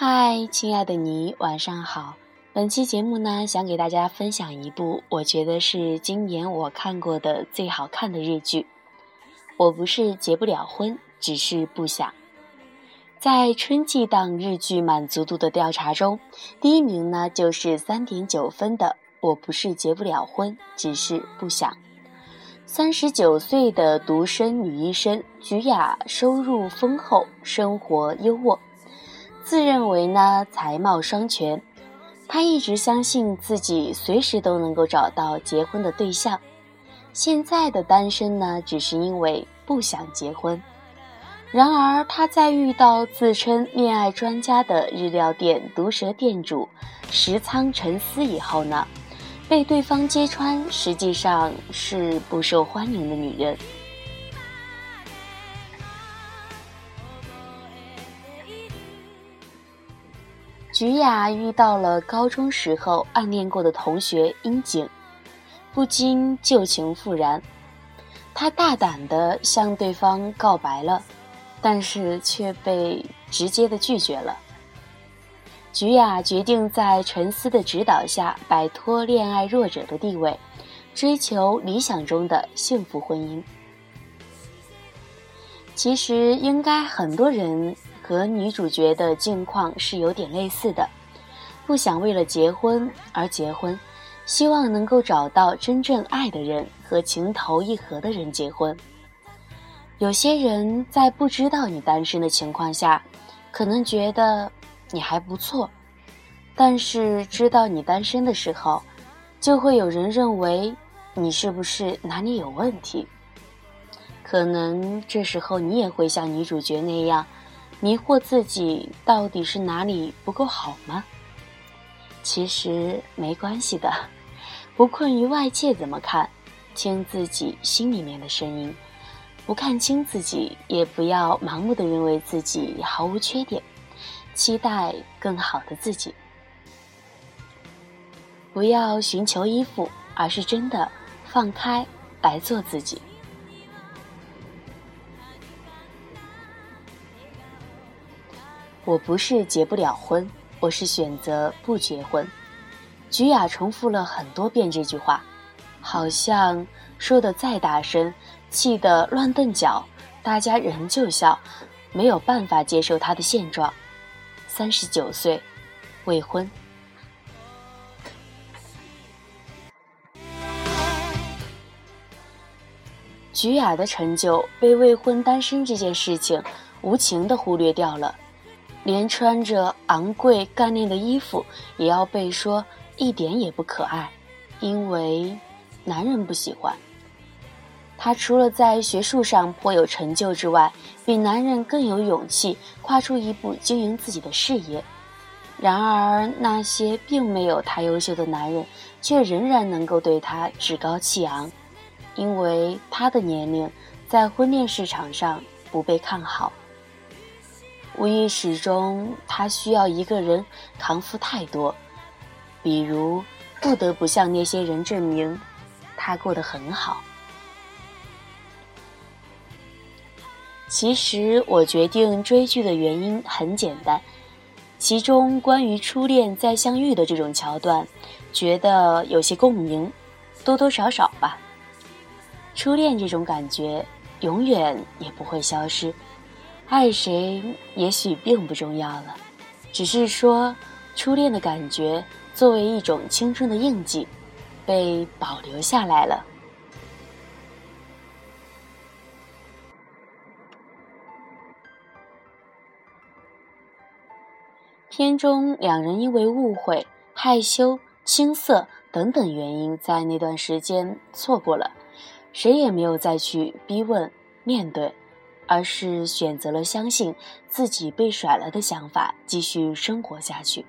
嗨，亲爱的你，晚上好。本期节目呢，想给大家分享一部我觉得是今年我看过的最好看的日剧。我不是结不了婚，只是不想。在春季档日剧满足度的调查中，第一名呢就是三点九分的《我不是结不了婚，只是不想》。三十九岁的独身女医生菊雅，收入丰厚，生活优渥。自认为呢才貌双全，他一直相信自己随时都能够找到结婚的对象。现在的单身呢，只是因为不想结婚。然而他在遇到自称恋爱专家的日料店毒舌店主石仓沉思以后呢，被对方揭穿实际上是不受欢迎的女人。菊雅遇到了高中时候暗恋过的同学樱井，不禁旧情复燃。她大胆地向对方告白了，但是却被直接的拒绝了。菊雅决定在陈思的指导下摆脱恋爱弱者的地位，追求理想中的幸福婚姻。其实应该很多人。和女主角的境况是有点类似的，不想为了结婚而结婚，希望能够找到真正爱的人和情投意合的人结婚。有些人在不知道你单身的情况下，可能觉得你还不错，但是知道你单身的时候，就会有人认为你是不是哪里有问题。可能这时候你也会像女主角那样。迷惑自己到底是哪里不够好吗？其实没关系的，不困于外界怎么看，听自己心里面的声音，不看清自己，也不要盲目的认为自己毫无缺点，期待更好的自己。不要寻求依附，而是真的放开来做自己。我不是结不了婚，我是选择不结婚。菊雅重复了很多遍这句话，好像说的再大声，气得乱蹬脚，大家仍旧笑，没有办法接受她的现状。三十九岁，未婚。菊雅的成就被未婚单身这件事情无情的忽略掉了。连穿着昂贵干练的衣服，也要被说一点也不可爱，因为男人不喜欢。他除了在学术上颇有成就之外，比男人更有勇气跨出一步经营自己的事业。然而，那些并没有他优秀的男人，却仍然能够对他趾高气昂，因为他的年龄在婚恋市场上不被看好。无意识中，他需要一个人扛负太多，比如不得不向那些人证明他过得很好。其实我决定追剧的原因很简单，其中关于初恋再相遇的这种桥段，觉得有些共鸣，多多少少吧。初恋这种感觉永远也不会消失。爱谁也许并不重要了，只是说初恋的感觉作为一种青春的印记，被保留下来了。片中两人因为误会、害羞、青涩等等原因，在那段时间错过了，谁也没有再去逼问、面对。而是选择了相信自己被甩了的想法，继续生活下去，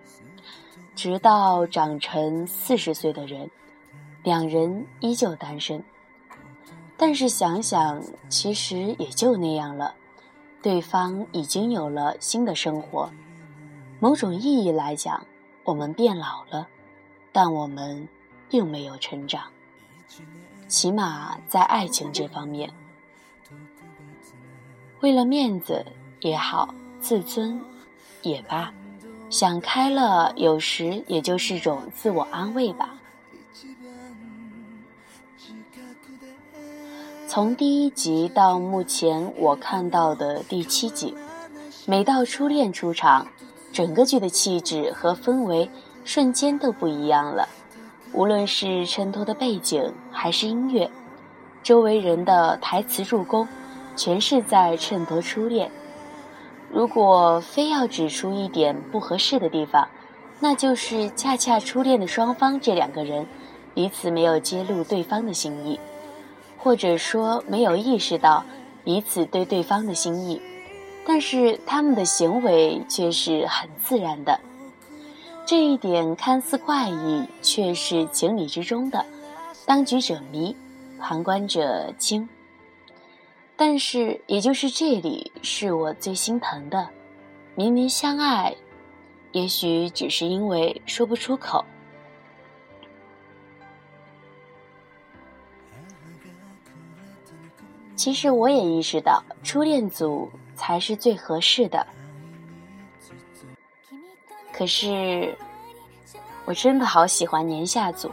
直到长成四十岁的人，两人依旧单身。但是想想，其实也就那样了，对方已经有了新的生活。某种意义来讲，我们变老了，但我们并没有成长，起码在爱情这方面。为了面子也好，自尊也罢，想开了，有时也就是种自我安慰吧。从第一集到目前我看到的第七集，每到初恋出场，整个剧的气质和氛围瞬间都不一样了。无论是衬托的背景还是音乐，周围人的台词助攻，全是在衬托初恋。如果非要指出一点不合适的地方，那就是恰恰初恋的双方这两个人，彼此没有揭露对方的心意。或者说没有意识到彼此对对方的心意，但是他们的行为却是很自然的。这一点看似怪异，却是情理之中的。当局者迷，旁观者清。但是，也就是这里是我最心疼的。明明相爱，也许只是因为说不出口。其实我也意识到，初恋组才是最合适的。可是，我真的好喜欢年下组，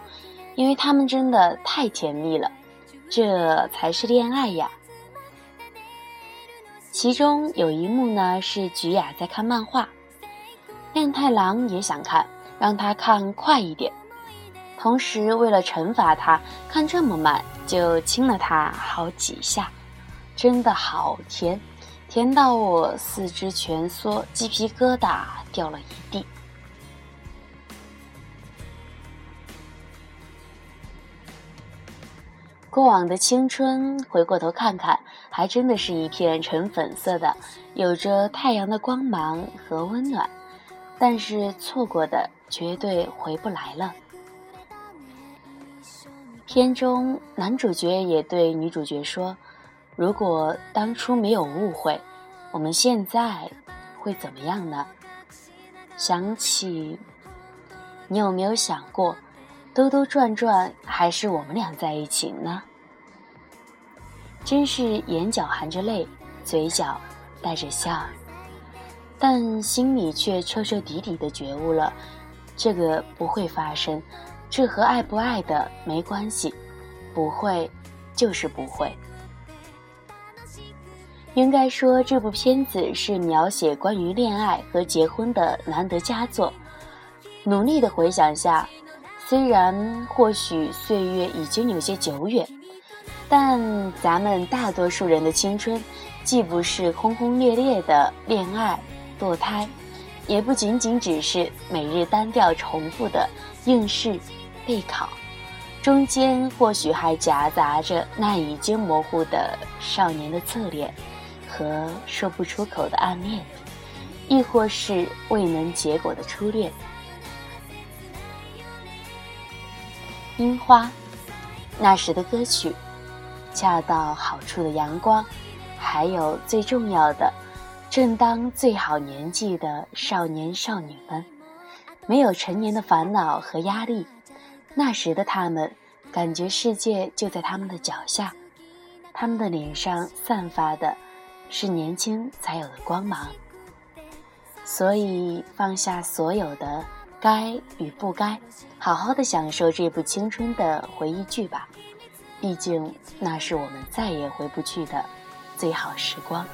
因为他们真的太甜蜜了，这才是恋爱呀。其中有一幕呢，是菊雅在看漫画，亮太郎也想看，让他看快一点，同时为了惩罚他看这么慢，就亲了他好几下。真的好甜，甜到我四肢蜷缩，鸡皮疙瘩掉了一地。过往的青春，回过头看看，还真的是一片纯粉色的，有着太阳的光芒和温暖。但是错过的绝对回不来了。片中男主角也对女主角说。如果当初没有误会，我们现在会怎么样呢？想起，你有没有想过，兜兜转转还是我们俩在一起呢？真是眼角含着泪，嘴角带着笑，但心里却彻彻底底的觉悟了，这个不会发生，这和爱不爱的没关系，不会就是不会。应该说，这部片子是描写关于恋爱和结婚的难得佳作。努力的回想下，虽然或许岁月已经有些久远，但咱们大多数人的青春，既不是轰轰烈烈的恋爱、堕胎，也不仅仅只是每日单调重复的应试、备考，中间或许还夹杂着那已经模糊的少年的侧脸。和说不出口的暗恋，亦或是未能结果的初恋。樱花，那时的歌曲，恰到好处的阳光，还有最重要的，正当最好年纪的少年少女们，没有成年的烦恼和压力。那时的他们，感觉世界就在他们的脚下，他们的脸上散发的。是年轻才有的光芒，所以放下所有的该与不该，好好的享受这部青春的回忆剧吧。毕竟那是我们再也回不去的最好时光。